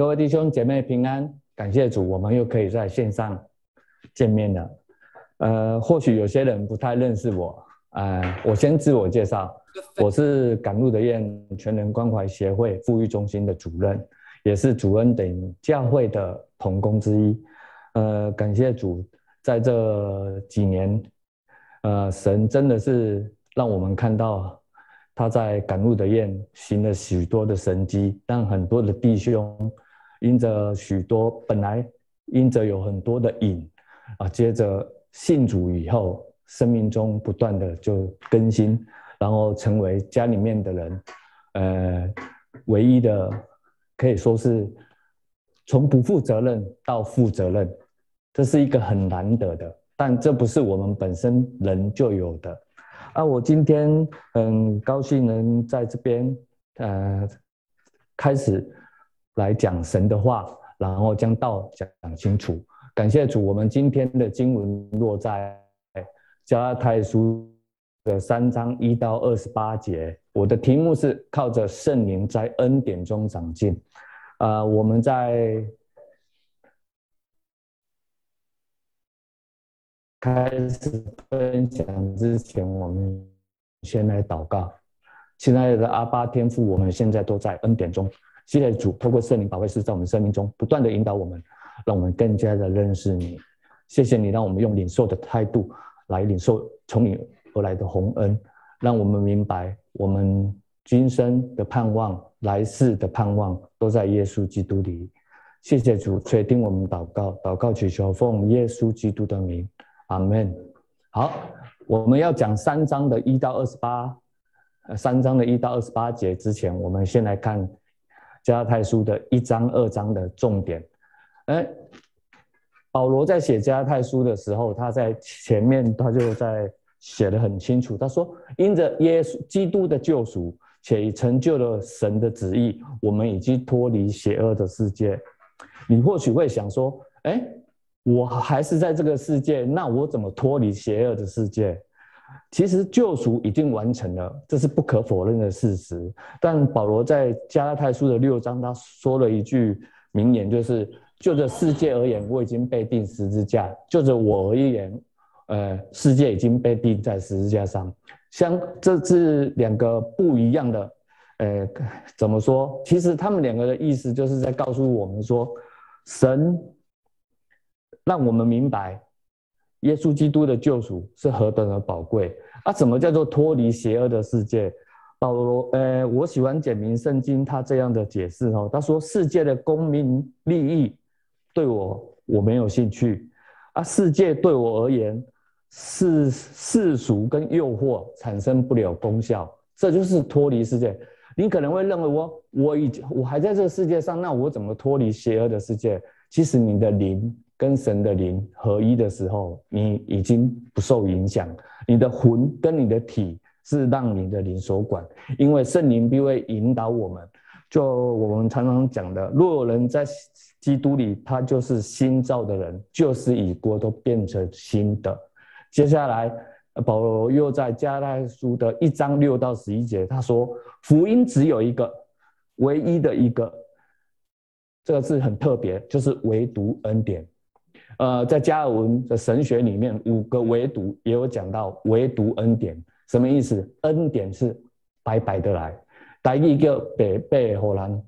各位弟兄姐妹平安，感谢主，我们又可以在线上见面了。呃，或许有些人不太认识我，呃，我先自我介绍，我是赶路的燕全人关怀协会富裕中心的主任，也是主恩等教会的同工之一。呃，感谢主，在这几年，呃，神真的是让我们看到。他在赶路的宴行了许多的神迹，让很多的弟兄因着许多本来因着有很多的瘾啊，接着信主以后，生命中不断的就更新，然后成为家里面的人，呃，唯一的可以说是从不负责任到负责任，这是一个很难得的，但这不是我们本身人就有的。啊，我今天很高兴能在这边，呃，开始来讲神的话，然后将道讲清楚。感谢主，我们今天的经文落在加拉太书的三章一到二十八节。我的题目是靠着圣灵在恩典中长进。啊、呃，我们在。开始分享之前，我们先来祷告。亲爱的阿爸天父，我们现在都在恩典中。谢谢主，透过圣灵保惠师在我们生命中不断的引导我们，让我们更加的认识你。谢谢你，让我们用领受的态度来领受从你而来的宏恩，让我们明白我们今生的盼望、来世的盼望都在耶稣基督里。谢谢主，垂听我们祷告，祷告祈求奉耶稣基督的名。阿门。好，我们要讲三章的一到二十八，三章的一到二十八节之前，我们先来看加太书的一章、二章的重点。哎，保罗在写加太书的时候，他在前面他就在写得很清楚，他说：“因着耶稣基督的救赎，且已成就了神的旨意，我们已经脱离邪恶的世界。”你或许会想说：“哎。”我还是在这个世界，那我怎么脱离邪恶的世界？其实救赎已经完成了，这是不可否认的事实。但保罗在加拉太书的六章，他说了一句名言，就是就着世界而言，我已经被钉十字架；就着我而言，呃，世界已经被钉在十字架上。像这是两个不一样的，呃，怎么说？其实他们两个的意思就是在告诉我们说，神。让我们明白，耶稣基督的救赎是何等的宝贵啊！什么叫做脱离邪恶的世界？保罗，呃，我喜欢简明圣经他这样的解释哦。他说：世界的功名利益对我我没有兴趣啊，世界对我而言是世俗跟诱惑产生不了功效，这就是脱离世界。你可能会认为我我已经我还在这个世界上，那我怎么脱离邪恶的世界？其实你的灵。跟神的灵合一的时候，你已经不受影响。你的魂跟你的体是让你的灵所管，因为圣灵必会引导我们。就我们常常讲的，若有人在基督里，他就是新造的人，就是已过，都变成新的。接下来，保罗又在加拉太书的一章六到十一节，他说：福音只有一个，唯一的一个，这个是很特别，就是唯独恩典。呃，在加尔文的神学里面，五个唯独也有讲到唯独恩典，什么意思？恩典是白白的来，带一个北北荷兰，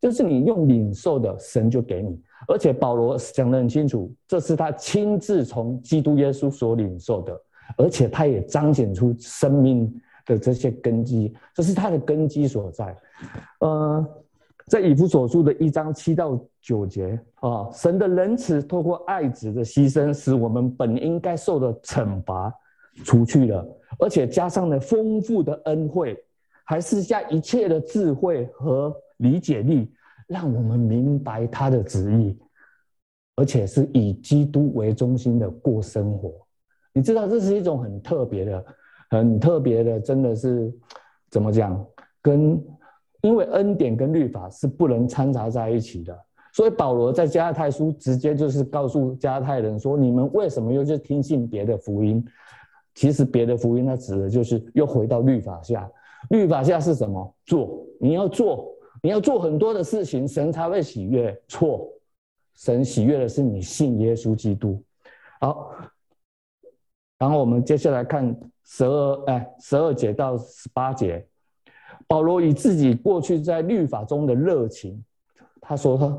就是你用领受的，神就给你。而且保罗讲得很清楚，这是他亲自从基督耶稣所领受的，而且他也彰显出生命的这些根基，这是他的根基所在。呃。在以弗所书的一章七到九节啊，神的仁慈透过爱子的牺牲，使我们本应该受的惩罚除去了，而且加上了丰富的恩惠，还赐下一切的智慧和理解力，让我们明白他的旨意，而且是以基督为中心的过生活。你知道，这是一种很特别的、很特别的，真的是怎么讲？跟因为恩典跟律法是不能掺杂在一起的，所以保罗在加拉太书直接就是告诉加拉太人说：你们为什么又去听信别的福音？其实别的福音它指的就是又回到律法下。律法下是什么？做，你要做，你要做很多的事情，神才会喜悦。错，神喜悦的是你信耶稣基督。好，然后我们接下来看十二哎十二节到十八节，保罗以自己过去在律法中的热情，他说他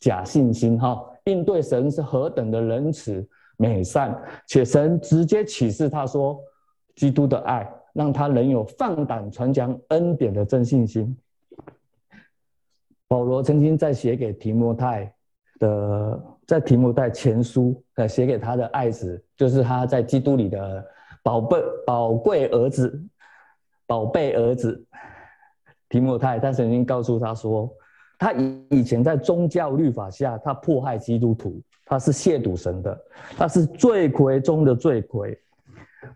假信心哈，应对神是何等的仁慈美善，且神直接启示他说，基督的爱让他能有放胆传讲恩典的真信心。保罗曾经在写给提摩太的，在提摩太前书，呃，写给他的爱子，就是他在基督里的宝贝、宝贵儿子、宝贝儿子提摩太。他曾经告诉他说，他以以前在宗教律法下，他迫害基督徒，他是亵渎神的，他是罪魁中的罪魁。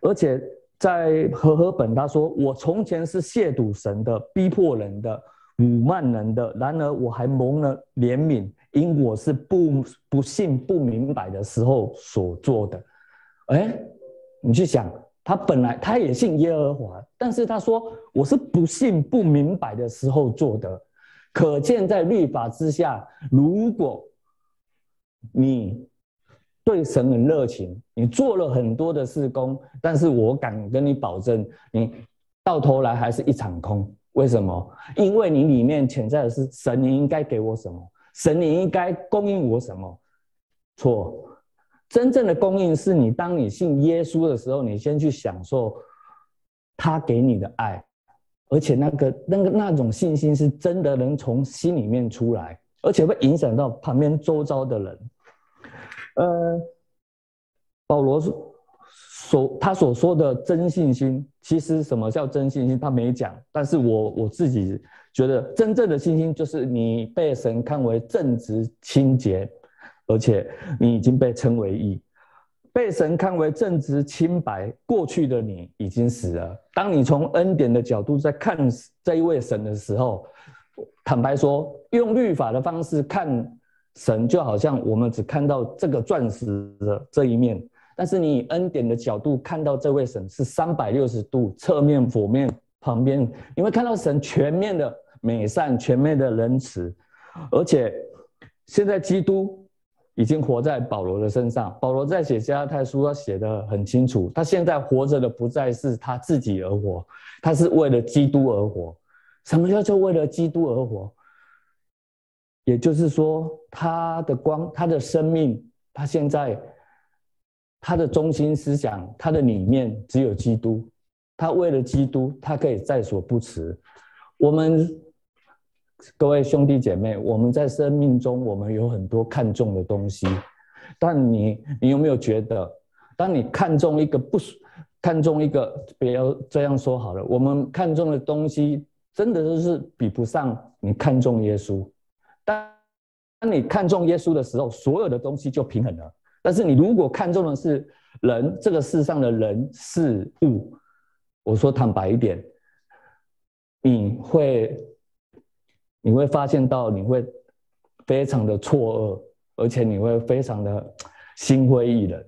而且在和合本，他说：“我从前是亵渎神的，逼迫人的。”辱骂人的，然而我还蒙了怜悯，因我是不不信不明白的时候所做的。哎，你去想，他本来他也信耶和华，但是他说我是不信不明白的时候做的。可见在律法之下，如果你对神很热情，你做了很多的事工，但是我敢跟你保证，你到头来还是一场空。为什么？因为你里面潜在的是神，你应该给我什么？神，你应该供应我什么？错，真正的供应是你当你信耶稣的时候，你先去享受他给你的爱，而且那个那个那种信心是真的能从心里面出来，而且会影响到旁边周遭的人。呃，保罗说。所他所说的真信心，其实什么叫真信心？他没讲。但是我我自己觉得，真正的信心就是你被神看为正直、清洁，而且你已经被称为义，被神看为正直、清白。过去的你已经死了。当你从恩典的角度在看这一位神的时候，坦白说，用律法的方式看神，就好像我们只看到这个钻石的这一面。但是你以恩典的角度看到这位神是三百六十度，侧面、左面、旁边，你会看到神全面的美善、全面的仁慈，而且现在基督已经活在保罗的身上。保罗在写加拉太书，他写得很清楚，他现在活着的不再是他自己而活，他是为了基督而活。什么叫做为了基督而活？也就是说，他的光、他的生命，他现在。他的中心思想，他的里面只有基督。他为了基督，他可以在所不辞。我们各位兄弟姐妹，我们在生命中，我们有很多看重的东西。但你，你有没有觉得，当你看重一个不看重一个，不要这样说好了，我们看重的东西，真的就是比不上你看重耶稣。当当你看重耶稣的时候，所有的东西就平衡了。但是你如果看重的是人，这个世上的人事物，我说坦白一点，你会你会发现到你会非常的错愕，而且你会非常的心灰意冷。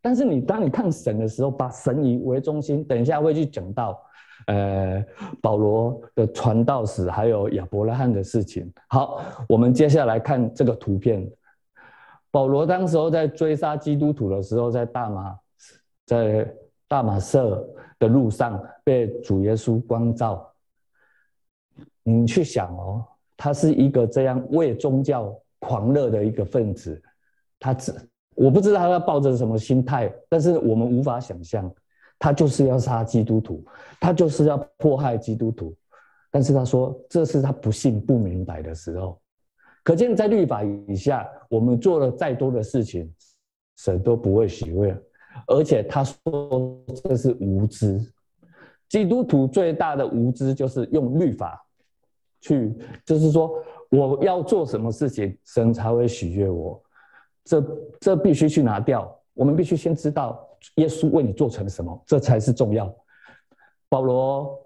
但是你当你看神的时候，把神以为中心，等一下会去讲到，呃，保罗的传道史，还有亚伯拉罕的事情。好，我们接下来看这个图片。保罗当时候在追杀基督徒的时候，在大马，在大马色的路上被主耶稣光照。你去想哦，他是一个这样为宗教狂热的一个分子，他只我不知道他要抱着什么心态，但是我们无法想象，他就是要杀基督徒，他就是要迫害基督徒，但是他说这是他不信不明白的时候。可见，在律法以下，我们做了再多的事情，神都不会喜悦。而且他说这是无知。基督徒最大的无知就是用律法去，就是说我要做什么事情，神才会喜悦我。这这必须去拿掉。我们必须先知道耶稣为你做成什么，这才是重要。保罗。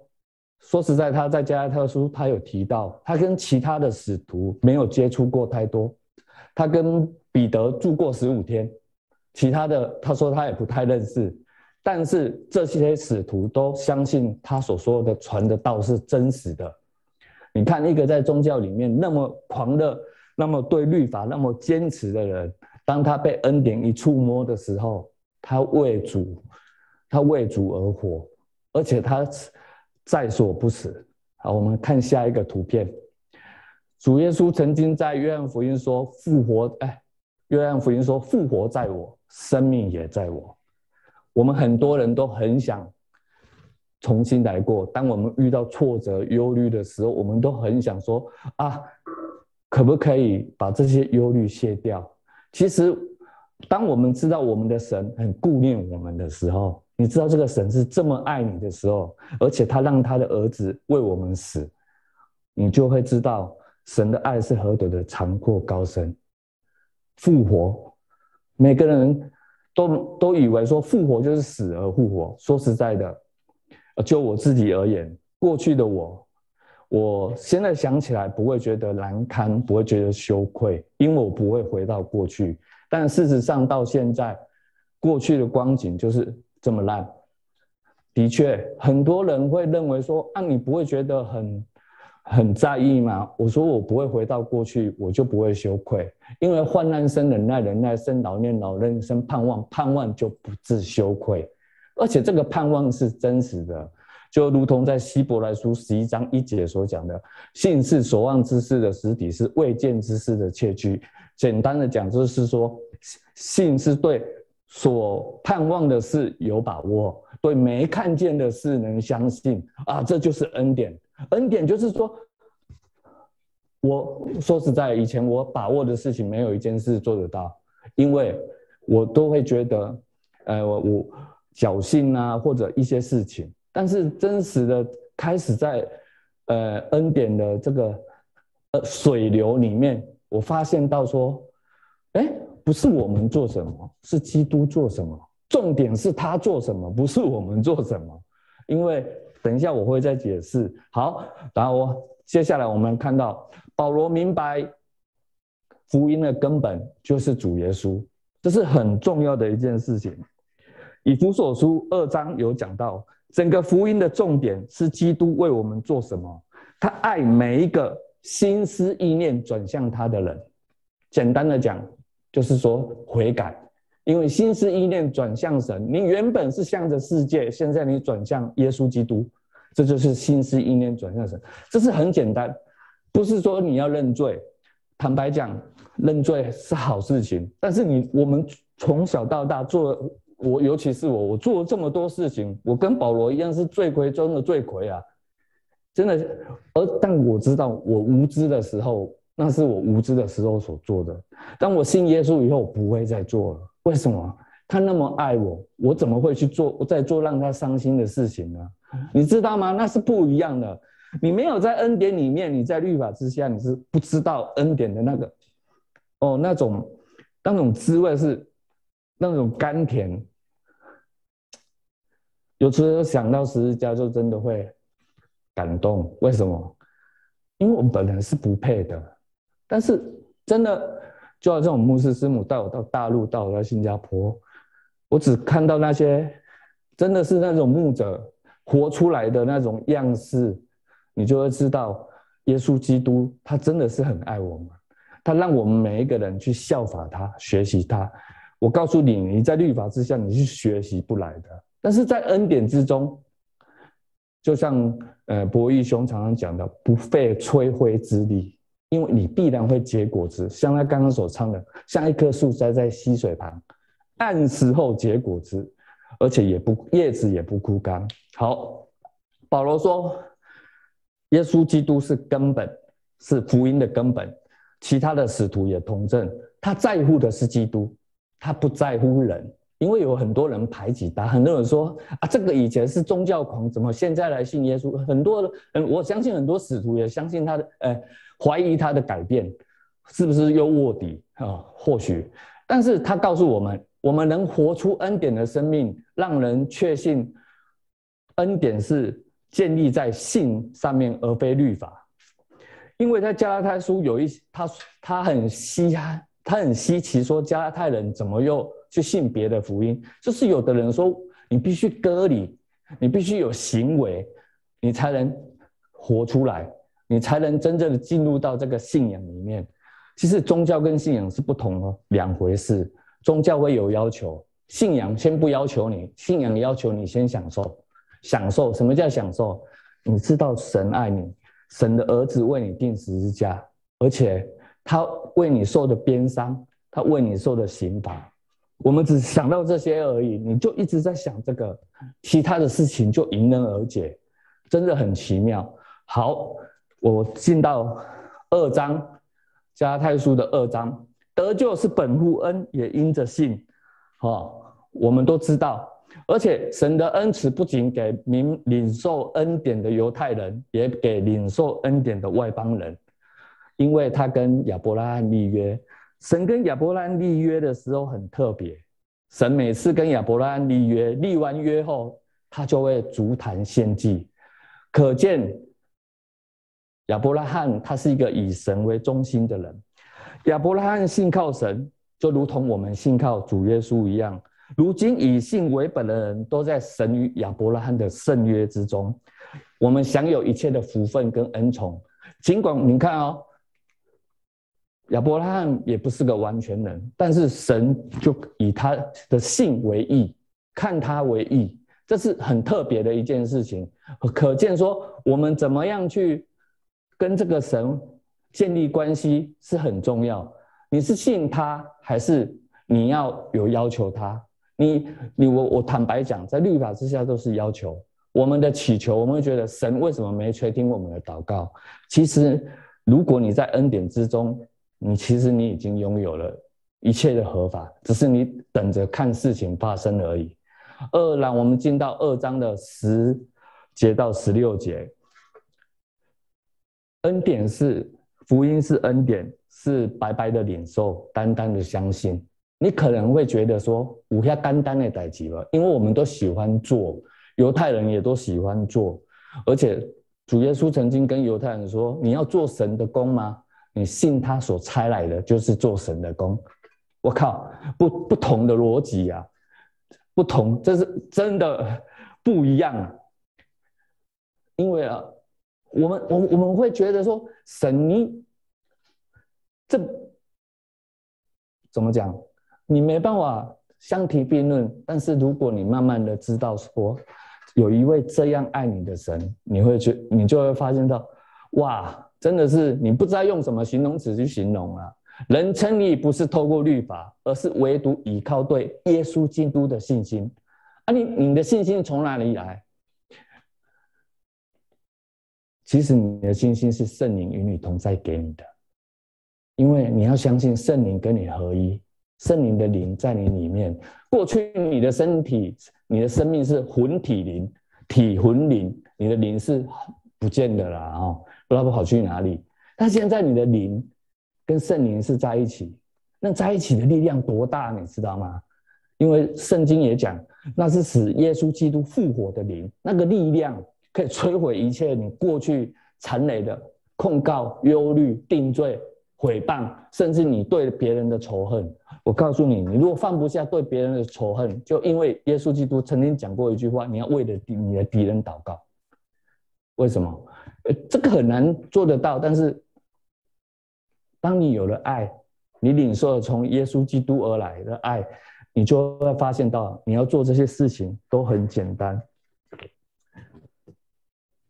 说实在，他在加拉太书，他有提到，他跟其他的使徒没有接触过太多。他跟彼得住过十五天，其他的他说他也不太认识。但是这些使徒都相信他所说的传的道是真实的。你看一个在宗教里面那么狂热、那么对律法那么坚持的人，当他被恩典一触摸的时候，他为主，他为主而活，而且他在所不辞。好，我们看下一个图片。主耶稣曾经在约翰福音说：“复活，哎，约翰福音说复活在我，生命也在我。”我们很多人都很想重新来过。当我们遇到挫折、忧虑的时候，我们都很想说：“啊，可不可以把这些忧虑卸掉？”其实，当我们知道我们的神很顾念我们的时候，你知道这个神是这么爱你的时候，而且他让他的儿子为我们死，你就会知道。神的爱是何等的长阔高深，复活，每个人都都以为说复活就是死而复活。说实在的，就我自己而言，过去的我，我现在想起来不会觉得难堪，不会觉得羞愧，因为我不会回到过去。但事实上到现在，过去的光景就是这么烂。的确，很多人会认为说，啊，你不会觉得很。很在意吗？我说我不会回到过去，我就不会羞愧，因为患难生忍耐，忍耐生老练，老练生盼望，盼望就不自羞愧。而且这个盼望是真实的，就如同在希伯来书十一章一节所讲的：“信是所望之事的实底，是未见之事的确据。”简单的讲，就是说，信是对所盼望的事有把握，对没看见的事能相信啊，这就是恩典。恩典就是说，我说实在，以前我把握的事情没有一件事做得到，因为我都会觉得，呃，我我侥幸啊，或者一些事情。但是真实的开始在，呃，恩典的这个呃水流里面，我发现到说，哎，不是我们做什么，是基督做什么，重点是他做什么，不是我们做什么，因为。等一下，我会再解释。好，然后我接下来我们看到保罗明白福音的根本就是主耶稣，这是很重要的一件事情。以弗所书二章有讲到，整个福音的重点是基督为我们做什么？他爱每一个心思意念转向他的人。简单的讲，就是说悔改。因为心思意念转向神，你原本是向着世界，现在你转向耶稣基督，这就是心思意念转向神。这是很简单，不是说你要认罪。坦白讲，认罪是好事情，但是你我们从小到大做，我尤其是我，我做了这么多事情，我跟保罗一样是罪魁中的罪魁啊，真的。而但我知道，我无知的时候，那是我无知的时候所做的。当我信耶稣以后，我不会再做了。为什么他那么爱我？我怎么会去做我在做让他伤心的事情呢？你知道吗？那是不一样的。你没有在恩典里面，你在律法之下，你是不知道恩典的那个哦，那种那种滋味是那种甘甜。有时候想到十字架，就真的会感动。为什么？因为我们本来是不配的，但是真的。就像这种牧师师母带我到大陆，到我到新加坡，我只看到那些真的是那种牧者活出来的那种样式，你就会知道耶稣基督他真的是很爱我们，他让我们每一个人去效法他，学习他。我告诉你，你在律法之下你是学习不来的，但是在恩典之中，就像呃博义兄常常讲的，不费吹灰之力。因为你必然会结果子，像他刚刚所唱的，像一棵树栽在溪水旁，按时候结果子，而且也不叶子也不枯干。好，保罗说，耶稣基督是根本，是福音的根本，其他的使徒也同证。他在乎的是基督，他不在乎人，因为有很多人排挤他，很多人说啊，这个以前是宗教狂，怎么现在来信耶稣？很多人，我相信很多使徒也相信他的，呃怀疑他的改变是不是又卧底啊？或许，但是他告诉我们，我们能活出恩典的生命，让人确信恩典是建立在信上面，而非律法。因为在加拉太书有一他他很稀罕，他很稀奇，说加拉太人怎么又去信别的福音？就是有的人说，你必须割礼，你必须有行为，你才能活出来。你才能真正的进入到这个信仰里面。其实宗教跟信仰是不同的两回事。宗教会有要求，信仰先不要求你，信仰要求你先享受。享受，什么叫享受？你知道神爱你，神的儿子为你定十字架，而且他为你受的鞭伤，他为你受的刑罚。我们只想到这些而已，你就一直在想这个，其他的事情就迎刃而解，真的很奇妙。好，我进到二章，加太书的二章，得救是本乎恩，也因着信。哦，我们都知道，而且神的恩慈不仅给明领受恩典的犹太人，也给领受恩典的外邦人，因为他跟亚伯拉罕立约。神跟亚伯拉罕立约的时候很特别，神每次跟亚伯拉罕立约，立完约后，他就会筑坛献祭，可见亚伯拉罕他是一个以神为中心的人。亚伯拉罕信靠神，就如同我们信靠主耶稣一样。如今以信为本的人都在神与亚伯拉罕的圣约之中，我们享有一切的福分跟恩宠。尽管你看哦。亚伯拉罕也不是个完全人，但是神就以他的信为义，看他为义，这是很特别的一件事情。可见说，我们怎么样去跟这个神建立关系是很重要。你是信他，还是你要有要求他？你你我我坦白讲，在律法之下都是要求。我们的祈求，我们会觉得神为什么没垂听我们的祷告？其实，如果你在恩典之中。你其实你已经拥有了一切的合法，只是你等着看事情发生而已。二，让我们进到二章的十节到十六节。恩典是福音，是恩典，是白白的领受，单单的相信。你可能会觉得说，五下单单的代志了，因为我们都喜欢做，犹太人也都喜欢做，而且主耶稣曾经跟犹太人说：“你要做神的工吗？”你信他所差来的，就是做神的工。我靠，不不同的逻辑啊，不同，这是真的不一样啊。因为啊，我们我我们会觉得说，神你这怎么讲？你没办法相提并论。但是如果你慢慢的知道说，有一位这样爱你的神，你会觉你就会发现到，哇。真的是你不知道用什么形容词去形容啊！人称义不是透过律法，而是唯独依靠对耶稣基督的信心。啊你，你的信心从哪里来？其实你的信心是圣灵与你同在给你的，因为你要相信圣灵跟你合一，圣灵的灵在你里面。过去你的身体、你的生命是魂体灵，体魂灵，你的灵是不见的啦哦。不知道跑去哪里，但现在你的灵跟圣灵是在一起，那在一起的力量多大，你知道吗？因为圣经也讲，那是使耶稣基督复活的灵，那个力量可以摧毁一切你过去缠累的控告、忧虑、定罪、毁谤，甚至你对别人的仇恨。我告诉你，你如果放不下对别人的仇恨，就因为耶稣基督曾经讲过一句话：你要为了你的敌人祷告。为什么？呃这个很难做得到，但是当你有了爱，你领受了从耶稣基督而来的爱，你就会发现到你要做这些事情都很简单。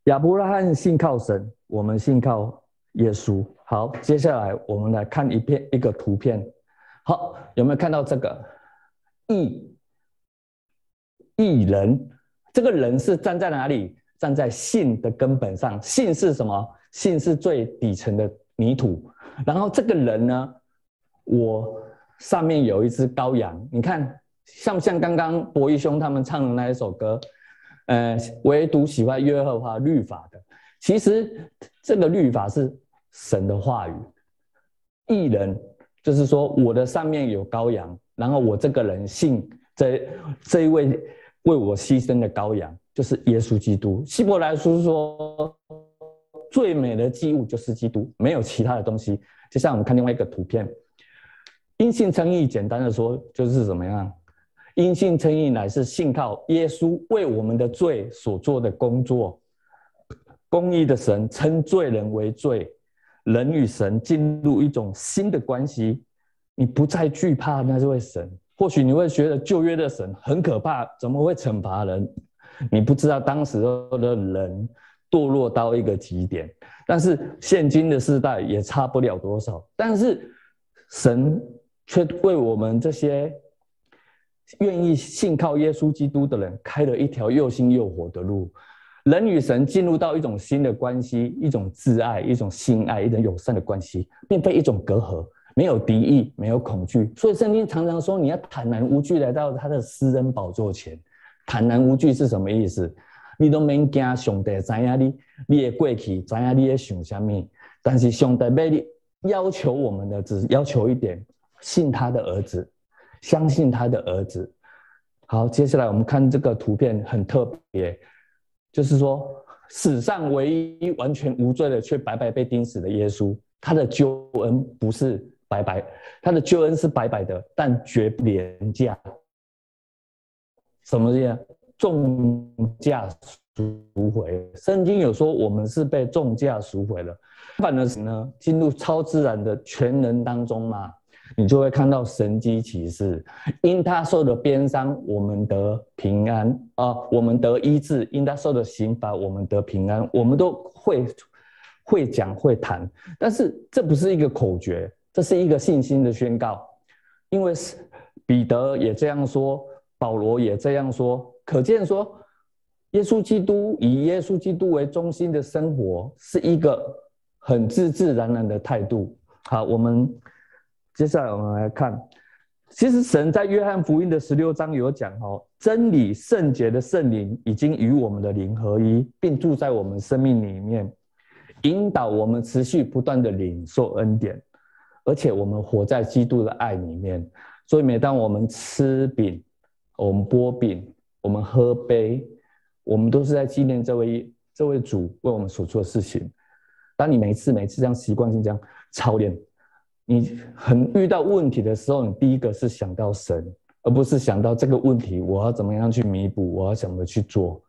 亚伯拉罕信靠神，我们信靠耶稣。好，接下来我们来看一片一个图片。好，有没有看到这个义义人？这个人是站在哪里？站在信的根本上，信是什么？信是最底层的泥土。然后这个人呢，我上面有一只羔羊，你看像不像刚刚博一兄他们唱的那一首歌？呃，唯独喜欢约和华律法的。其实这个律法是神的话语。义人就是说，我的上面有羔羊，然后我这个人信这这一位为我牺牲的羔羊。就是耶稣基督。希伯来书说，最美的祭物就是基督，没有其他的东西。就像我们看另外一个图片，因信称义，简单的说就是怎么样？因信称义乃是信靠耶稣为我们的罪所做的工作。公义的神称罪人为罪，人与神进入一种新的关系，你不再惧怕那位神。或许你会觉得旧约的神很可怕，怎么会惩罚人？你不知道当时的人堕落到一个极点，但是现今的世代也差不了多少。但是神却为我们这些愿意信靠耶稣基督的人开了一条又新又活的路。人与神进入到一种新的关系，一种挚爱，一种性爱，一种友善的关系，并非一种隔阂，没有敌意，没有恐惧。所以圣经常常说，你要坦然无惧来到他的私人宝座前。坦然无惧是什么意思？你都免惊，上帝知影你，你的过去，知影你在想什么。但是上帝被你要求我们的，只要求一点：信他的儿子，相信他的儿子。好，接下来我们看这个图片，很特别。就是说，史上唯一完全无罪的，却白白被钉死的耶稣，他的救恩不是白白，他的救恩是白白的，但绝不廉价。什么意思？重价赎回。圣经有说，我们是被重价赎回了。反而是呢，进入超自然的全能当中嘛。你就会看到神迹奇事，因他受的鞭伤，我们得平安啊；我们得医治，因他受的刑罚，我们得平安。我们都会会讲会谈，但是这不是一个口诀，这是一个信心的宣告。因为彼得也这样说，保罗也这样说，可见说，耶稣基督以耶稣基督为中心的生活，是一个很自自然然的态度。好，我们。接下来我们来看，其实神在约翰福音的十六章有讲哦，真理圣洁的圣灵已经与我们的灵合一，并住在我们生命里面，引导我们持续不断的领受恩典，而且我们活在基督的爱里面。所以每当我们吃饼，我们剥饼，我们喝杯，我们都是在纪念这位这位主为我们所做的事情。当你每次每次这样习惯性这样操练。你很遇到问题的时候，你第一个是想到神，而不是想到这个问题我要怎么样去弥补，我要怎么去做。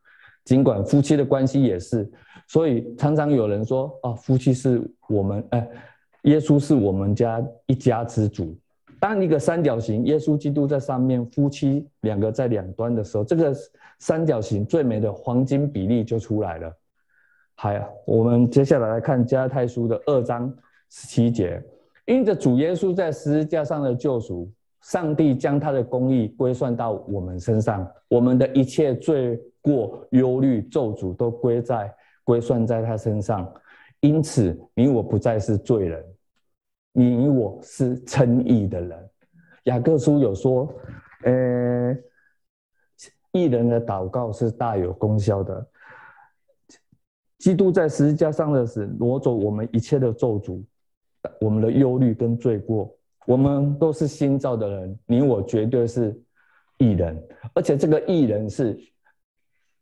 尽管夫妻的关系也是，所以常常有人说啊，夫妻是我们哎，耶稣是我们家一家之主。当一个三角形，耶稣基督在上面，夫妻两个在两端的时候，这个三角形最美的黄金比例就出来了。好，我们接下来来看加泰书的二章十七节。因着主耶稣在十字架上的救赎，上帝将他的公义归算到我们身上，我们的一切罪过、忧虑、咒诅都归在归算在他身上。因此，你我不再是罪人，你我是称义的人。雅各书有说，呃，义人的祷告是大有功效的。基督在十字架上的死，挪走我们一切的咒诅。我们的忧虑跟罪过，我们都是新造的人，你我绝对是义人，而且这个义人是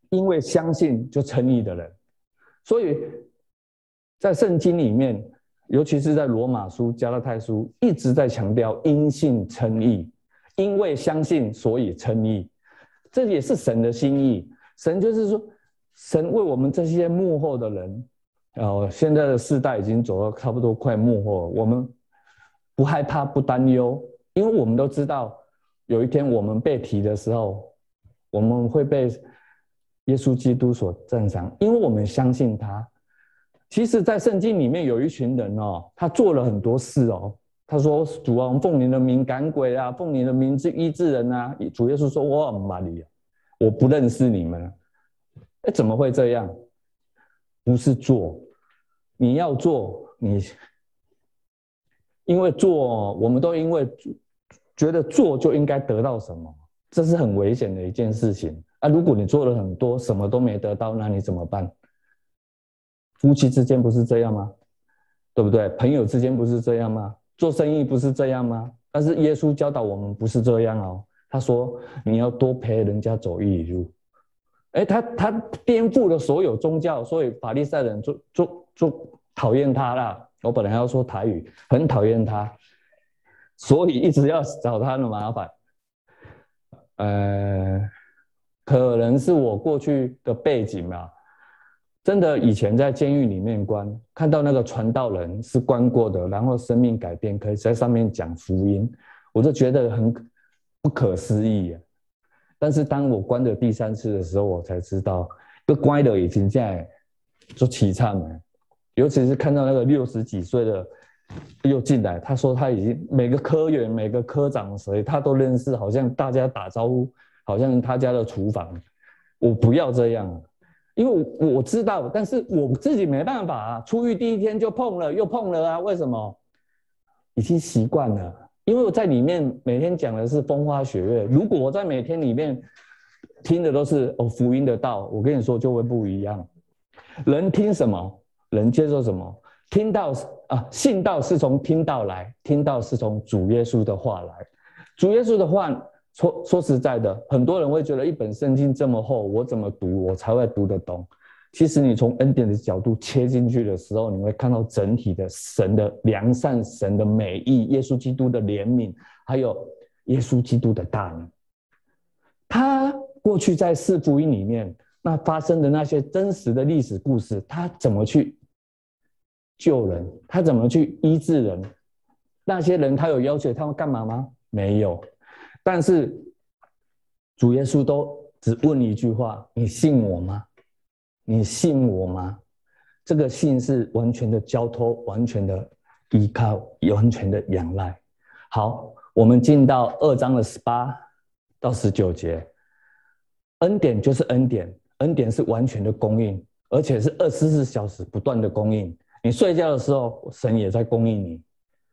因为相信就称义的人，所以在圣经里面，尤其是在罗马书、加拉太书，一直在强调因信称义，因为相信所以称义，这也是神的心意。神就是说，神为我们这些幕后的人。哦，现在的世代已经走到差不多快幕后了，我们不害怕、不担忧，因为我们都知道，有一天我们被提的时候，我们会被耶稣基督所赞赏，因为我们相信他。其实，在圣经里面有一群人哦，他做了很多事哦。他说：“主啊，奉你的名赶鬼啊，奉你的名治医治人啊。”主耶稣说：“我很玛利亚，我不认识你们。”哎，怎么会这样？不是做，你要做你，因为做，我们都因为觉得做就应该得到什么，这是很危险的一件事情啊！如果你做了很多，什么都没得到，那你怎么办？夫妻之间不是这样吗？对不对？朋友之间不是这样吗？做生意不是这样吗？但是耶稣教导我们不是这样哦，他说你要多陪人家走一里路。哎，他他颠覆了所有宗教，所以法利赛人就就就讨厌他了。我本来要说台语，很讨厌他，所以一直要找他的麻烦。呃，可能是我过去的背景吧。真的，以前在监狱里面关，看到那个传道人是关过的，然后生命改变，可以在上面讲福音，我就觉得很不可思议啊。但是当我关的第三次的时候，我才知道，这关的已经在做凄惨了。尤其是看到那个六十几岁的又进来，他说他已经每个科员、每个科长谁他都认识，好像大家打招呼，好像他家的厨房。我不要这样。因为我知道，但是我自己没办法啊。出狱第一天就碰了，又碰了啊。为什么？已经习惯了。因为我在里面每天讲的是风花雪月。如果我在每天里面听的都是哦福音的道，我跟你说就会不一样。人听什么，人接受什么。听到啊，信道是从听道来，听到是从主耶稣的话来。主耶稣的话。说说实在的，很多人会觉得一本圣经这么厚，我怎么读我才会读得懂？其实你从恩典的角度切进去的时候，你会看到整体的神的良善、神的美意、耶稣基督的怜悯，还有耶稣基督的大能。他过去在四福音里面那发生的那些真实的历史故事，他怎么去救人？他怎么去医治人？那些人他有要求他们干嘛吗？没有。但是主耶稣都只问一句话：“你信我吗？你信我吗？”这个信是完全的交托，完全的依靠，完全的仰赖。好，我们进到二章的十八到十九节，恩典就是恩典，恩典是完全的供应，而且是二十四小时不断的供应。你睡觉的时候，神也在供应你。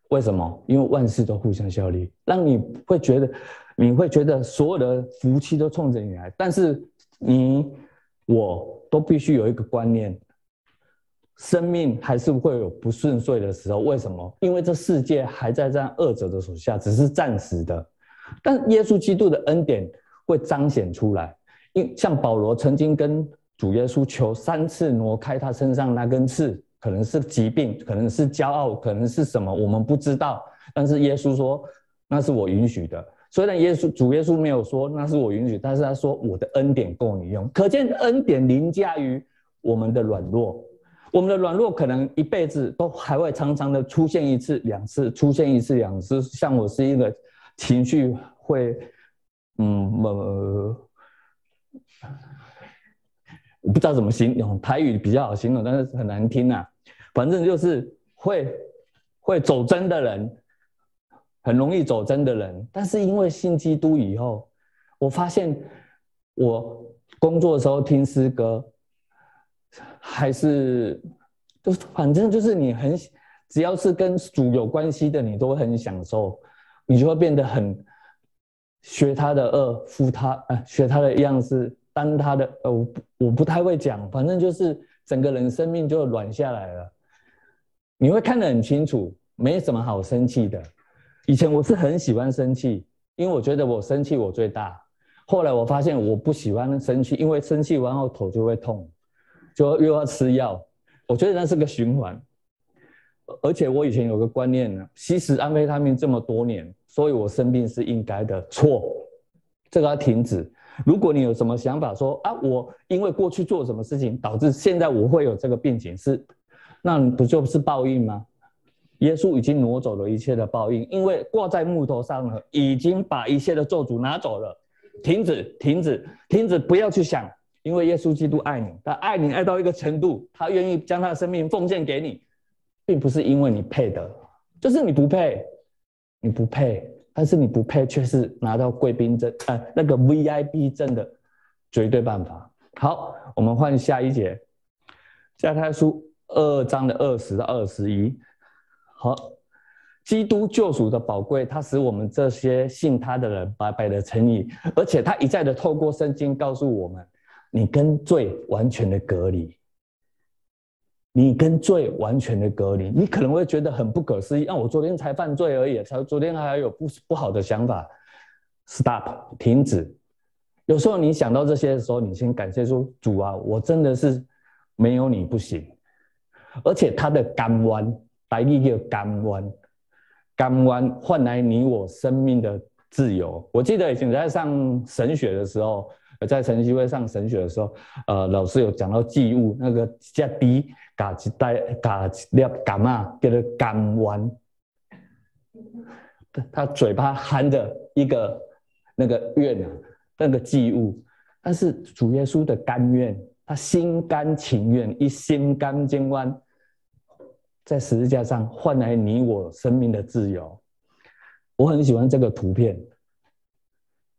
为什么？因为万事都互相效力，让你会觉得，你会觉得所有的福气都冲着你来。但是你我都必须有一个观念，生命还是会有不顺遂的时候。为什么？因为这世界还在这样恶者的手下，只是暂时的。但耶稣基督的恩典会彰显出来。因像保罗曾经跟主耶稣求三次挪开他身上那根刺。可能是疾病，可能是骄傲，可能是什么，我们不知道。但是耶稣说那是我允许的。虽然耶稣主耶稣没有说那是我允许，但是他说我的恩典够你用。可见恩典凌驾于我们的软弱。我们的软弱可能一辈子都还会常常的出现一次两次，出现一次两次。像我是一个情绪会，嗯呃。我不知道怎么形容，台语比较好形容，但是很难听啊。反正就是会会走针的人，很容易走真的人。但是因为信基督以后，我发现我工作的时候听诗歌，还是就反正就是你很只要是跟主有关系的，你都会很享受，你就会变得很学他的恶，服他呃学他的样式，当他的呃我我不太会讲，反正就是整个人生命就软下来了。你会看得很清楚，没什么好生气的。以前我是很喜欢生气，因为我觉得我生气我最大。后来我发现我不喜欢生气，因为生气完后头就会痛，就又要吃药。我觉得那是个循环。而且我以前有个观念呢，吸食安非他命这么多年，所以我生病是应该的。错，这个要停止。如果你有什么想法说啊，我因为过去做什么事情导致现在我会有这个病情是。那不就是报应吗？耶稣已经挪走了一切的报应，因为挂在木头上了，已经把一切的咒诅拿走了。停止，停止，停止！不要去想，因为耶稣基督爱你，他爱你爱到一个程度，他愿意将他的生命奉献给你，并不是因为你配的，就是你不配，你不配，但是你不配却是拿到贵宾证，呃，那个 VIP 证的绝对办法。好，我们换下一节，加太书。二章的二十到二十一，好，基督救赎的宝贵，他使我们这些信他的人白白的称义，而且他一再的透过圣经告诉我们，你跟罪完全的隔离，你跟罪完全的隔离，你可能会觉得很不可思议，啊，我昨天才犯罪而已，才昨天还有不不好的想法，stop，停止。有时候你想到这些的时候，你先感谢说，主啊，我真的是没有你不行。而且他的甘愿，来历叫甘愿，甘愿换来你我生命的自由。我记得以前在上神学的时候，在晨曦会上神学的时候，呃，老师有讲到祭物，那个加低嘎一袋嘎粒甘啊，叫做甘丸，他嘴巴含着一个那个愿啊，那个祭物，但是主耶稣的甘愿，他心甘情愿，一心甘情愿，在十字架上换来你我生命的自由。我很喜欢这个图片，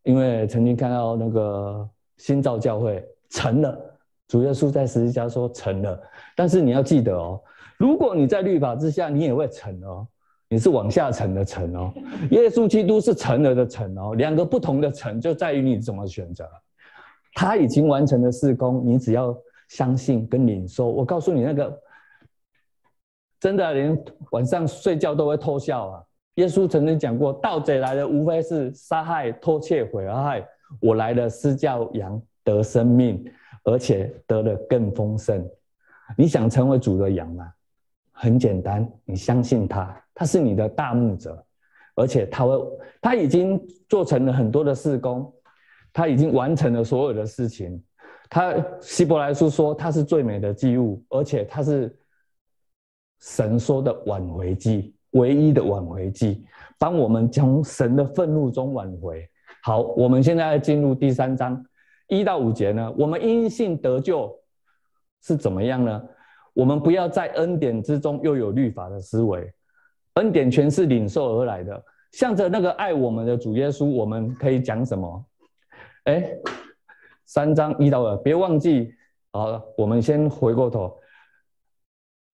因为曾经看到那个新造教会成了，主耶稣在十字架说成了。但是你要记得哦，如果你在律法之下，你也会成哦，你是往下沉的沉哦。耶稣基督是成了的成哦，两个不同的成就在于你怎么选择。他已经完成了事工，你只要相信跟领受。我告诉你，那个真的连晚上睡觉都会偷笑啊。耶稣曾经讲过：“盗贼来的无非是杀害、偷窃、毁害。我来了是叫羊得生命，而且得了更丰盛。”你想成为主的羊吗？很简单，你相信他，他是你的大牧者，而且他会，他已经做成了很多的事工，他已经完成了所有的事情。他希伯来书说他是最美的祭物，而且他是神说的挽回祭。唯一的挽回祭，帮我们从神的愤怒中挽回。好，我们现在进入第三章一到五节呢。我们因信得救是怎么样呢？我们不要在恩典之中又有律法的思维，恩典全是领受而来的。向着那个爱我们的主耶稣，我们可以讲什么？哎，三章一到二，别忘记。好了，我们先回过头，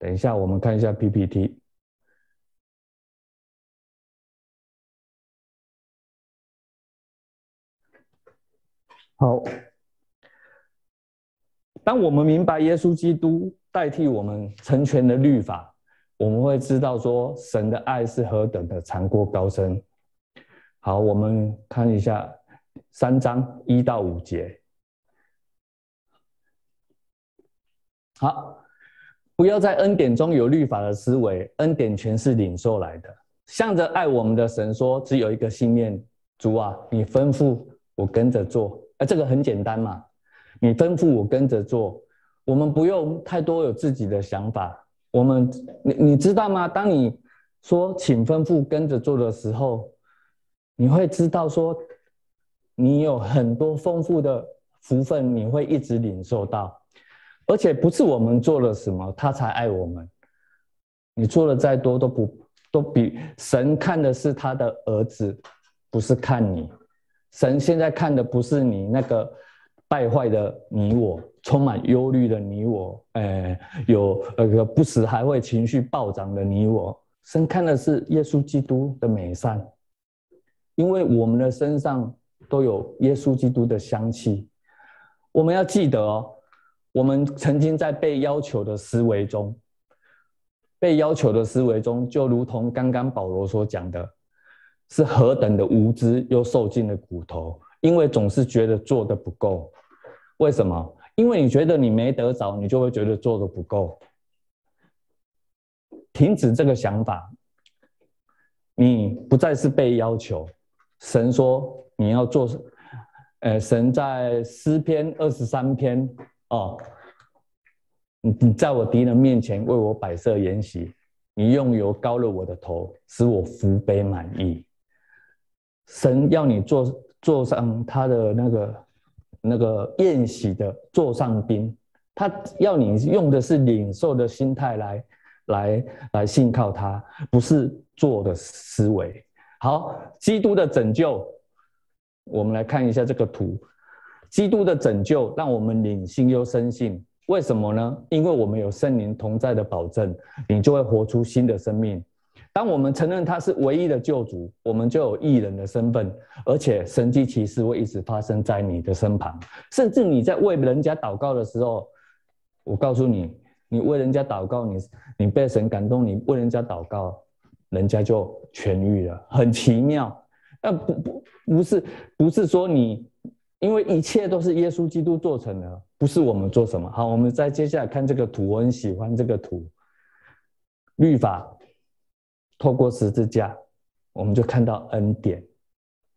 等一下我们看一下 PPT。好，当我们明白耶稣基督代替我们成全的律法，我们会知道说神的爱是何等的长阔高深。好，我们看一下三章一到五节。好，不要在恩典中有律法的思维，恩典全是领受来的。向着爱我们的神说，只有一个信念：主啊，你吩咐我跟着做。这个很简单嘛，你吩咐我跟着做，我们不用太多有自己的想法。我们，你你知道吗？当你说请吩咐跟着做的时候，你会知道说，你有很多丰富的福分，你会一直领受到。而且不是我们做了什么，他才爱我们。你做的再多都不都比神看的是他的儿子，不是看你。神现在看的不是你那个败坏的你我，充满忧虑的你我，哎，有那个不时还会情绪暴涨的你我。神看的是耶稣基督的美善，因为我们的身上都有耶稣基督的香气。我们要记得哦，我们曾经在被要求的思维中，被要求的思维中，就如同刚刚保罗所讲的。是何等的无知，又受尽了骨头，因为总是觉得做的不够。为什么？因为你觉得你没得着，你就会觉得做的不够。停止这个想法，你不再是被要求。神说你要做，呃，神在诗篇二十三篇哦，你你在我敌人面前为我摆设筵席，你用油膏了我的头，使我福杯满溢。神要你坐坐上他的那个那个宴席的座上宾，他要你用的是领受的心态来来来信靠他，不是做的思维。好，基督的拯救，我们来看一下这个图。基督的拯救让我们领信又深信，为什么呢？因为我们有圣灵同在的保证，你就会活出新的生命。当我们承认他是唯一的救主，我们就有异人的身份，而且神迹奇事会一直发生在你的身旁。甚至你在为人家祷告的时候，我告诉你，你为人家祷告，你你被神感动，你为人家祷告，人家就痊愈了，很奇妙。那不不不是不是说你，因为一切都是耶稣基督做成的，不是我们做什么。好，我们再接下来看这个图，我很喜欢这个图，律法。透过十字架，我们就看到恩典，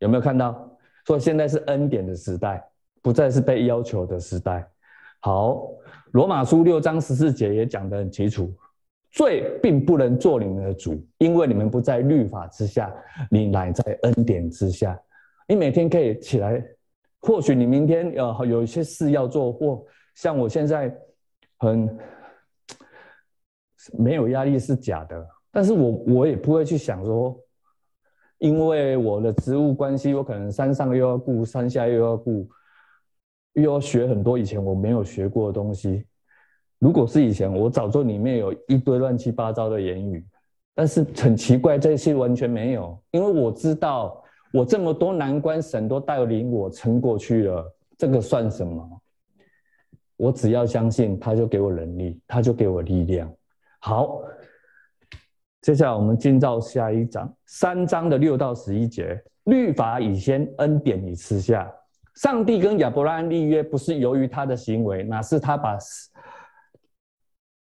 有没有看到？所以现在是恩典的时代，不再是被要求的时代。好，罗马书六章十四节也讲得很清楚，罪并不能做你们的主，因为你们不在律法之下，你乃在恩典之下。你每天可以起来，或许你明天呃有一些事要做，或像我现在很 没有压力是假的，但是我我也不会去想说，因为我的职务关系，我可能山上又要顾，山下又要顾。又要学很多以前我没有学过的东西。如果是以前，我早就里面有一堆乱七八糟的言语。但是很奇怪，这些完全没有，因为我知道我这么多难关，神都带领我撑过去了。这个算什么？我只要相信，他就给我能力，他就给我力量。好，接下来我们进到下一章，三章的六到十一节，律法已先，恩典已赐下。上帝跟亚伯拉罕立约，不是由于他的行为，乃是他把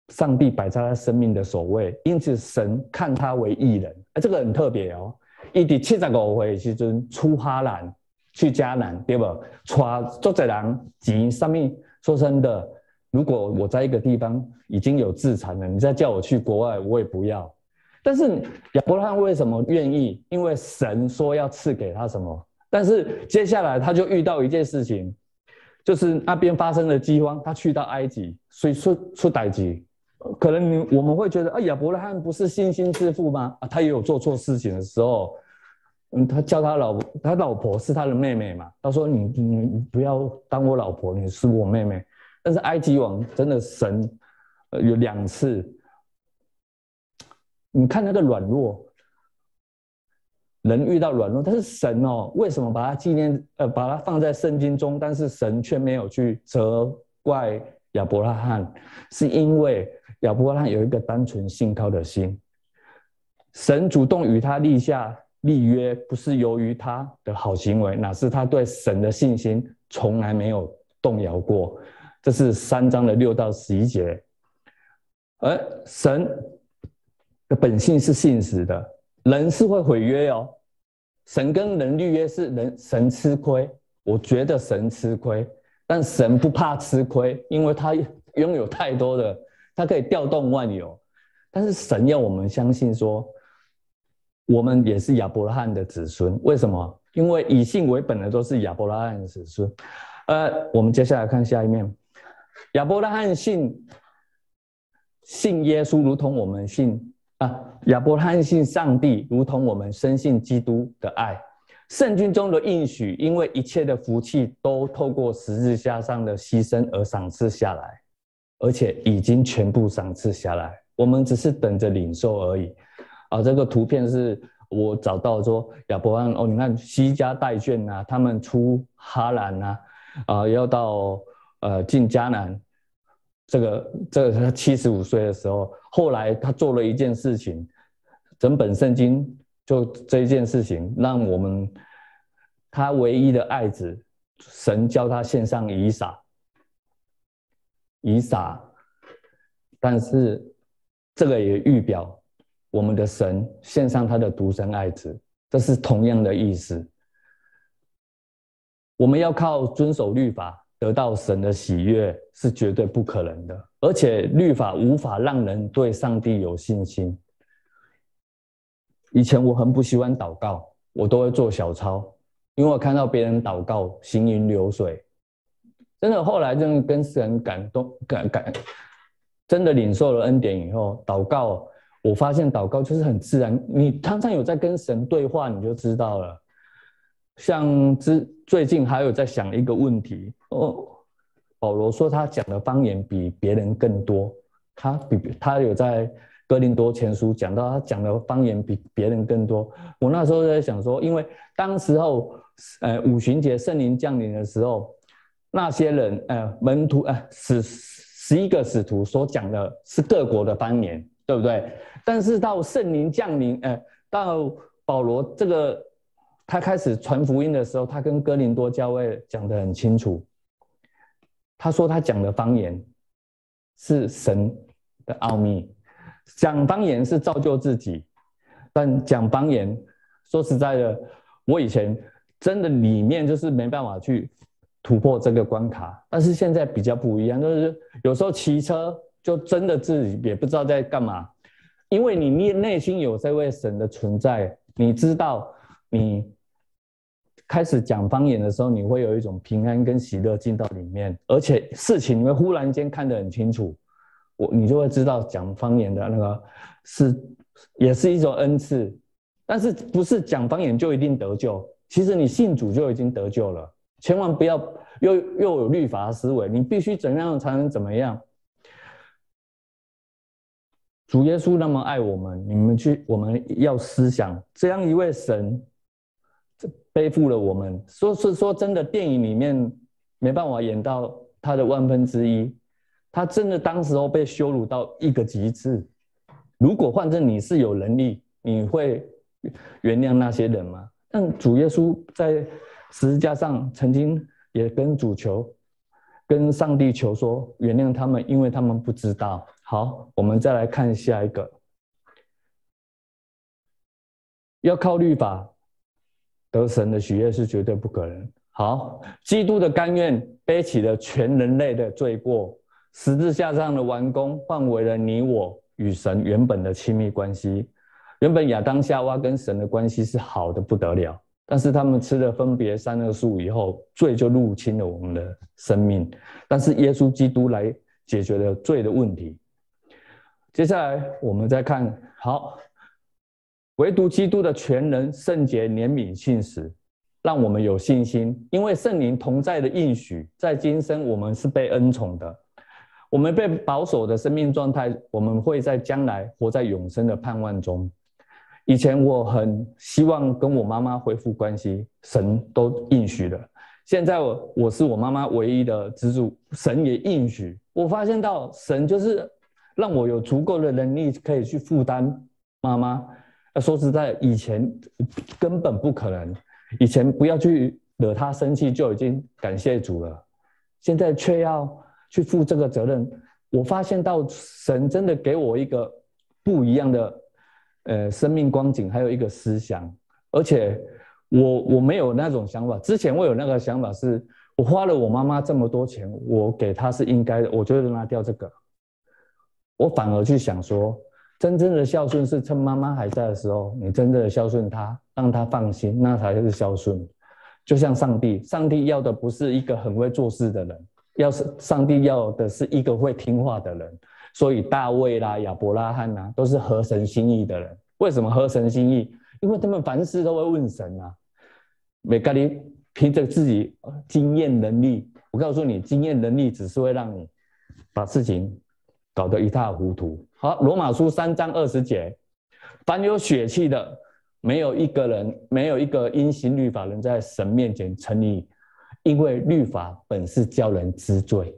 上帝摆在他生命的首位，因此神看他为义人。哎，这个很特别哦。伊在七十五岁时阵出哈兰去迦南，对不？带做这人钱上面，说真的，如果我在一个地方已经有资产了，你再叫我去国外，我也不要。但是亚伯拉罕为什么愿意？因为神说要赐给他什么？但是接下来他就遇到一件事情，就是那边发生了饥荒，他去到埃及，所以出出埃及。可能你我们会觉得，啊，亚伯拉罕不是信心之父吗？啊，他也有做错事情的时候，嗯，他叫他老婆，他老婆是他的妹妹嘛，他说你你不要当我老婆，你是我妹妹。但是埃及王真的神，呃，有两次，你看那个软弱。人遇到软弱，但是神哦，为什么把它纪念？呃，把它放在圣经中，但是神却没有去责怪亚伯拉罕，是因为亚伯拉罕有一个单纯信靠的心。神主动与他立下立约，不是由于他的好行为，乃是他对神的信心从来没有动摇过。这是三章的六到十一节。而神的本性是信实的。人是会毁约哦，神跟人立约是人神吃亏，我觉得神吃亏，但神不怕吃亏，因为他拥有太多的，他可以调动万有。但是神要我们相信说，我们也是亚伯拉罕的子孙。为什么？因为以信为本的都是亚伯拉罕的子孙。呃，我们接下来看下一面，亚伯拉罕信信耶稣，如同我们信。啊，亚伯拉罕信上帝，如同我们深信基督的爱。圣经中的应许，因为一切的福气都透过十字架上的牺牲而赏赐下来，而且已经全部赏赐下来，我们只是等着领受而已。啊，这个图片是我找到说亚伯安哦，你看西家带眷呐，他们出哈兰呐，啊，要到呃进迦南。这个这个他七十五岁的时候，后来他做了一件事情，整本圣经就这一件事情，让我们他唯一的爱子，神叫他献上以撒，以撒，但是这个也预表我们的神献上他的独生爱子，这是同样的意思。我们要靠遵守律法。得到神的喜悦是绝对不可能的，而且律法无法让人对上帝有信心。以前我很不喜欢祷告，我都会做小抄，因为我看到别人祷告行云流水。真的，后来真的跟神感动感感，真的领受了恩典以后，祷告，我发现祷告就是很自然。你常常有在跟神对话，你就知道了。像之最近还有在想一个问题哦，保罗说他讲的方言比别人更多，他比他有在哥林多前书讲到他讲的方言比别人更多。我那时候在想说，因为当时候呃五旬节圣灵降临的时候，那些人呃门徒呃使十一个使徒所讲的是各国的方言，对不对？但是到圣灵降临，呃到保罗这个。他开始传福音的时候，他跟哥林多教会讲得很清楚。他说他讲的方言是神的奥秘，讲方言是造就自己，但讲方言，说实在的，我以前真的里面就是没办法去突破这个关卡。但是现在比较不一样，就是有时候骑车就真的自己也不知道在干嘛，因为你内内心有这位神的存在，你知道你开始讲方言的时候，你会有一种平安跟喜乐进到里面，而且事情你会忽然间看得很清楚，我你就会知道讲方言的那个是也是一种恩赐。但是不是讲方言就一定得救？其实你信主就已经得救了。千万不要又又有律法思维，你必须怎样才能怎么样？主耶稣那么爱我们，你们去我们要思想这样一位神，这背负了我们。说是说真的，电影里面没办法演到他的万分之一，他真的当时候被羞辱到一个极致。如果换成你是有能力，你会？原谅那些人吗？但主耶稣在十字架上曾经也跟主求，跟上帝求说原谅他们，因为他们不知道。好，我们再来看下一个，要靠律法得神的喜悦是绝对不可能。好，基督的甘愿背起了全人类的罪过，十字架上的完工换回了你我与神原本的亲密关系。原本亚当夏娃跟神的关系是好的不得了，但是他们吃了分别善恶树以后，罪就入侵了我们的生命。但是耶稣基督来解决了罪的问题。接下来我们再看，好，唯独基督的全能、圣洁、怜悯、信实，让我们有信心，因为圣灵同在的应许，在今生我们是被恩宠的，我们被保守的生命状态，我们会在将来活在永生的盼望中。以前我很希望跟我妈妈恢复关系，神都应许了。现在我我是我妈妈唯一的支柱，神也应许。我发现到神就是让我有足够的能力可以去负担妈妈。说实在，以前根本不可能。以前不要去惹她生气就已经感谢主了，现在却要去负这个责任。我发现到神真的给我一个不一样的。呃，生命光景还有一个思想，而且我我没有那种想法。之前我有那个想法是，我花了我妈妈这么多钱，我给她是应该的，我就让她掉这个。我反而去想说，真正的孝顺是趁妈妈还在的时候，你真正的孝顺她，让她放心，那才是孝顺。就像上帝，上帝要的不是一个很会做事的人，要是上帝要的是一个会听话的人。所以大卫啦、亚伯拉罕呐、都是合神心意的人。为什么合神心意？因为他们凡事都会问神啊。每个人凭着自己经验能力，我告诉你，经验能力只是会让你把事情搞得一塌糊涂。好，罗马书三章二十节，凡有血气的，没有一个人，没有一个因行律法人在神面前称义，因为律法本是叫人知罪。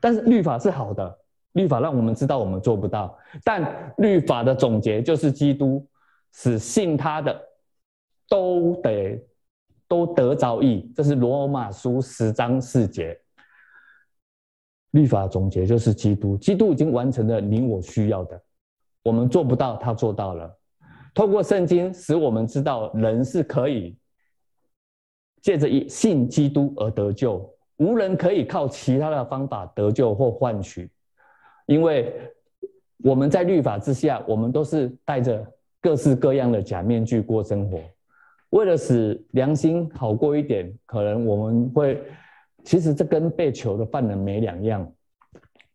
但是律法是好的。律法让我们知道我们做不到，但律法的总结就是基督使信他的都得都得着义，这是罗马书十章四节。律法总结就是基督，基督已经完成了你我需要的，我们做不到，他做到了。透过圣经使我们知道人是可以借着信基督而得救，无人可以靠其他的方法得救或换取。因为我们在律法之下，我们都是戴着各式各样的假面具过生活。为了使良心好过一点，可能我们会，其实这跟被囚的犯人没两样。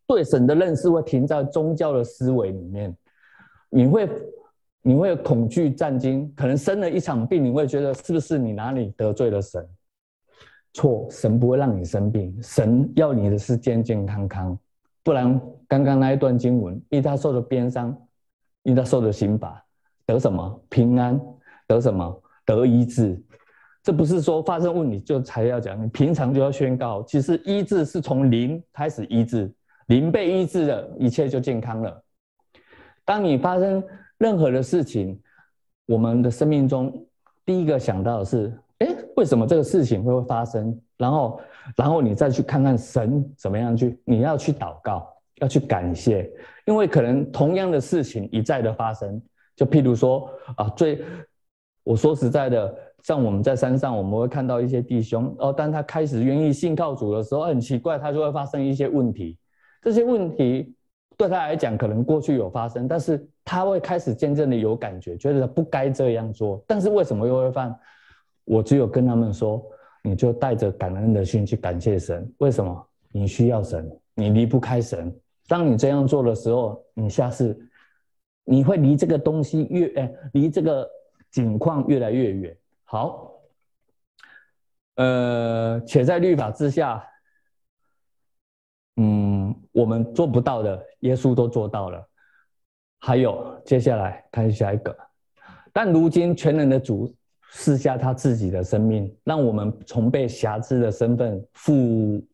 对神的认识会停在宗教的思维里面，你会你会恐惧战惊，可能生了一场病，你会觉得是不是你哪里得罪了神？错，神不会让你生病，神要你的是健健康康。不然，刚刚那一段经文，因他受的鞭伤，因他受的刑罚，得什么平安？得什么得医治？这不是说发生问题就才要讲，你平常就要宣告。其实医治是从零开始医治，零被医治了，一切就健康了。当你发生任何的事情，我们的生命中第一个想到的是：哎，为什么这个事情会发生？然后，然后你再去看看神怎么样去，你要去祷告，要去感谢，因为可能同样的事情一再的发生。就譬如说啊，最我说实在的，像我们在山上，我们会看到一些弟兄哦，当他开始愿意信靠主的时候，很奇怪，他就会发生一些问题。这些问题对他来讲，可能过去有发生，但是他会开始渐渐的有感觉，觉得他不该这样做。但是为什么又会犯？我只有跟他们说，你就带着感恩的心去感谢神。为什么？你需要神，你离不开神。当你这样做的时候，你下次你会离这个东西越哎，离这个境况越来越远。好，呃，且在律法之下，嗯，我们做不到的，耶稣都做到了。还有，接下来看下一个，但如今全能的主。赐下他自己的生命，让我们从被挟制的身份复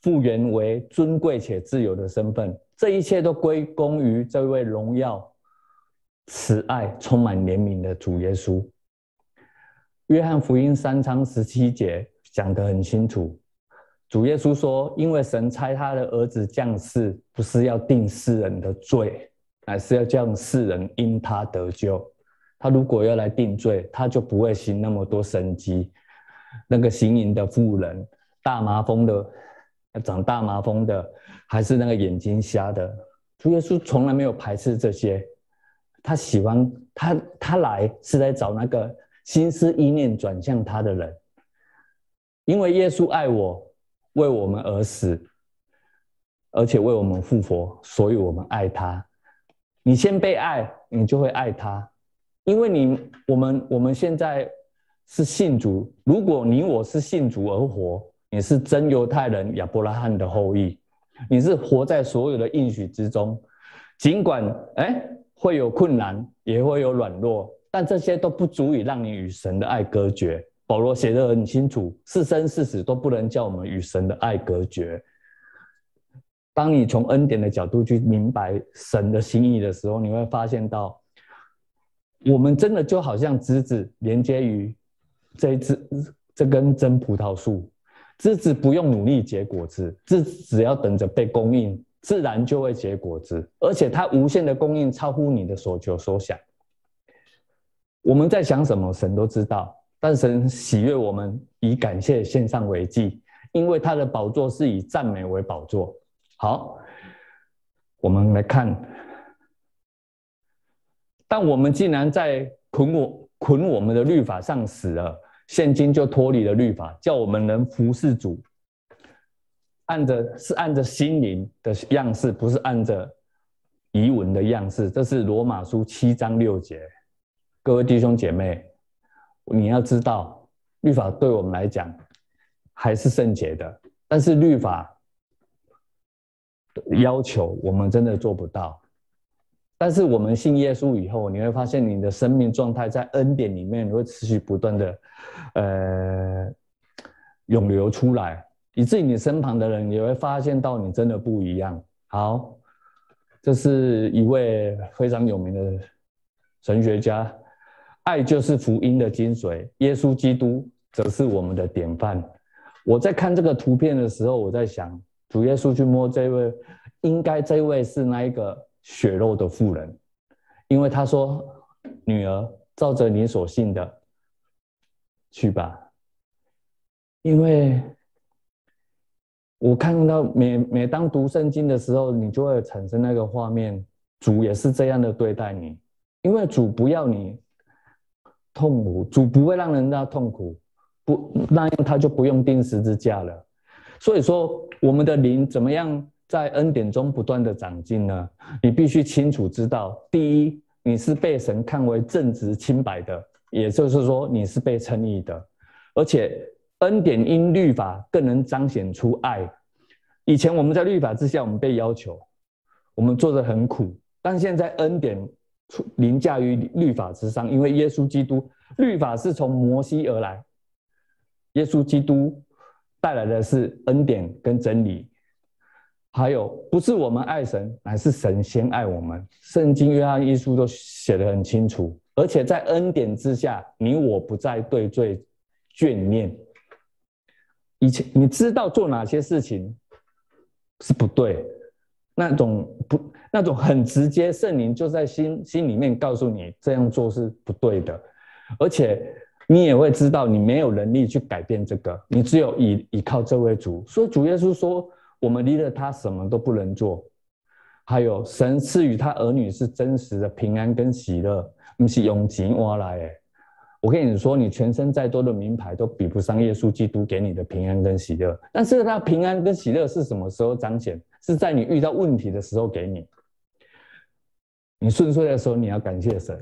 复原为尊贵且自由的身份。这一切都归功于这位荣耀、慈爱、充满怜悯的主耶稣。约翰福音三章十七节讲得很清楚，主耶稣说：“因为神差他的儿子降世，不是要定世人的罪，乃是要叫世人因他得救。”他如果要来定罪，他就不会行那么多神迹。那个行淫的妇人，大麻风的，长大麻风的，还是那个眼睛瞎的，主耶稣从来没有排斥这些。他喜欢他，他来是来找那个心思意念转向他的人。因为耶稣爱我，为我们而死，而且为我们复活，所以我们爱他。你先被爱，你就会爱他。因为你，我们，我们现在是信主。如果你我是信主而活，你是真犹太人，亚伯拉罕的后裔，你是活在所有的应许之中。尽管哎会有困难，也会有软弱，但这些都不足以让你与神的爱隔绝。保罗写得很清楚，是生是死都不能叫我们与神的爱隔绝。当你从恩典的角度去明白神的心意的时候，你会发现到。我们真的就好像枝子连接于这一枝这根真葡萄树，枝子不用努力结果子，枝子只要等着被供应，自然就会结果子，而且它无限的供应超乎你的所求所想。我们在想什么，神都知道，但神喜悦我们以感谢献上为祭，因为他的宝座是以赞美为宝座。好，我们来看。但我们既然在捆我捆我们的律法上死了，现今就脱离了律法，叫我们能服侍主。按着是按着心灵的样式，不是按着遗文的样式。这是罗马书七章六节。各位弟兄姐妹，你要知道，律法对我们来讲还是圣洁的，但是律法要求我们真的做不到。但是我们信耶稣以后，你会发现你的生命状态在恩典里面，你会持续不断的，呃，涌流出来，以至于你身旁的人也会发现到你真的不一样。好，这是一位非常有名的神学家，爱就是福音的精髓，耶稣基督则是我们的典范。我在看这个图片的时候，我在想，主耶稣去摸这位，应该这位是那一个。血肉的妇人，因为他说：“女儿，照着你所信的去吧。”因为我看到每每当读圣经的时候，你就会产生那个画面，主也是这样的对待你，因为主不要你痛苦，主不会让人家痛苦，不那样他就不用钉十字架了。所以说，我们的灵怎么样？在恩典中不断的长进呢，你必须清楚知道：第一，你是被神看为正直清白的，也就是说你是被称义的，而且恩典因律法更能彰显出爱。以前我们在律法之下，我们被要求，我们做得很苦，但现在恩典凌驾于律法之上，因为耶稣基督，律法是从摩西而来，耶稣基督带来的是恩典跟真理。还有，不是我们爱神，乃是神先爱我们。圣经约翰一书都写得很清楚。而且在恩典之下，你我不再对罪眷念。以前你知道做哪些事情是不对，那种不那种很直接，圣灵就在心心里面告诉你这样做是不对的。而且你也会知道你没有能力去改变这个，你只有依依靠这位主。所以主耶稣说，我们离了他什么都不能做。还有神赐予他儿女是真实的平安跟喜乐，不是用钱换来的。我跟你说，你全身再多的名牌都比不上耶稣基督给你的平安跟喜乐。但是他平安跟喜乐是什么时候彰显？是在你遇到问题的时候给你。你顺遂的时候，你要感谢神；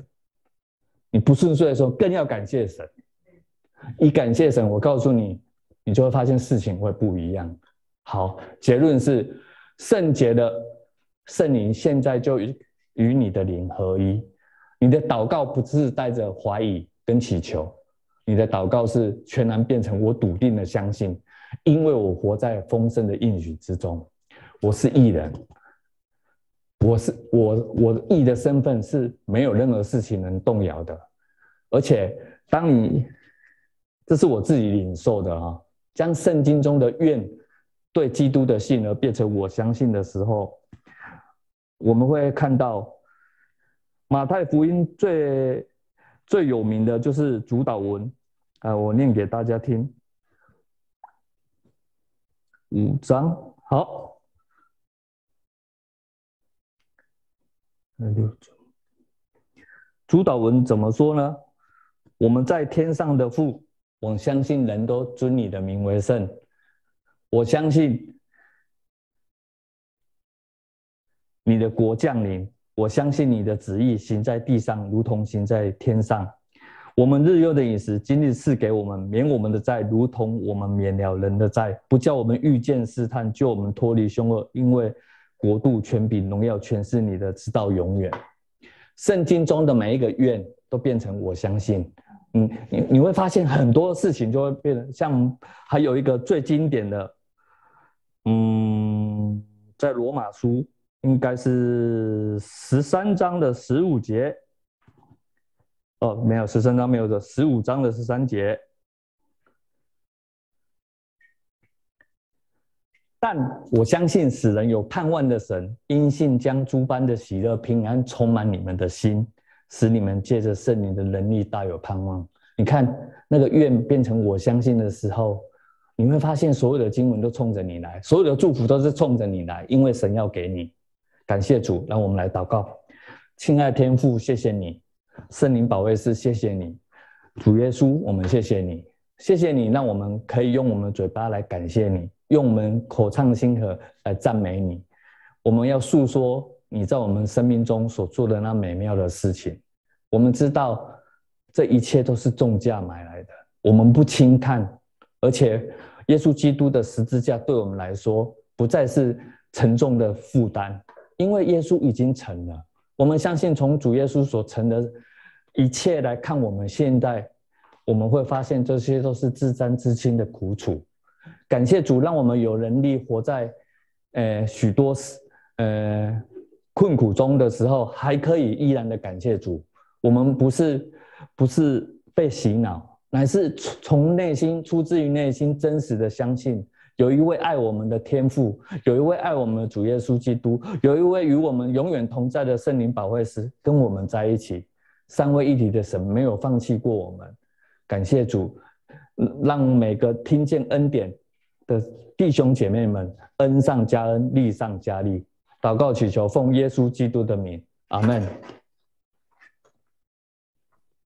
你不顺遂的时候，更要感谢神。一感谢神，我告诉你，你就会发现事情会不一样。好，结论是圣洁的圣灵现在就与与你的灵合一。你的祷告不是带着怀疑。跟祈求，你的祷告是全然变成我笃定的相信，因为我活在丰盛的应许之中，我是义人，我是我我义的身份是没有任何事情能动摇的，而且当你，这是我自己领受的啊，将圣经中的愿对基督的信而变成我相信的时候，我们会看到马太福音最。最有名的就是主祷文，啊，我念给大家听。五章好，主祷文怎么说呢？我们在天上的父，我相信人都尊你的名为圣。我相信你的国降临。我相信你的旨意行在地上，如同行在天上。我们日用的饮食，今日赐给我们，免我们的债，如同我们免了人的债，不叫我们遇见试探，救我们脱离凶恶。因为国度、权柄、荣耀，全是你的，直到永远。圣经中的每一个愿，都变成我相信。嗯，你你会发现很多事情就会变得像，还有一个最经典的，嗯，在罗马书。应该是十三章的十五节，哦，没有十三章没有的，十五章的十三节。但我相信使人有盼望的神，因信将诸般的喜乐平安充满你们的心，使你们借着圣灵的能力大有盼望。你看那个愿变成我相信的时候，你会发现所有的经文都冲着你来，所有的祝福都是冲着你来，因为神要给你。感谢主，让我们来祷告。亲爱的天父，谢谢你，圣灵保卫师，谢谢你，主耶稣，我们谢谢你，谢谢你，让我们可以用我们的嘴巴来感谢你，用我们口唱心和来赞美你。我们要诉说你在我们生命中所做的那美妙的事情。我们知道这一切都是重价买来的，我们不轻看，而且耶稣基督的十字架对我们来说不再是沉重的负担。因为耶稣已经成了，我们相信从主耶稣所成的一切来看，我们现在我们会发现这些都是至暂至轻的苦楚。感谢主，让我们有能力活在呃许多呃困苦中的时候，还可以依然的感谢主。我们不是不是被洗脑，乃是从内心出自于内心真实的相信。有一位爱我们的天父，有一位爱我们的主耶稣基督，有一位与我们永远同在的圣灵保惠师跟我们在一起。三位一体的神没有放弃过我们，感谢主，让每个听见恩典的弟兄姐妹们恩上加恩，利上加利。祷告祈求，奉耶稣基督的名，阿门。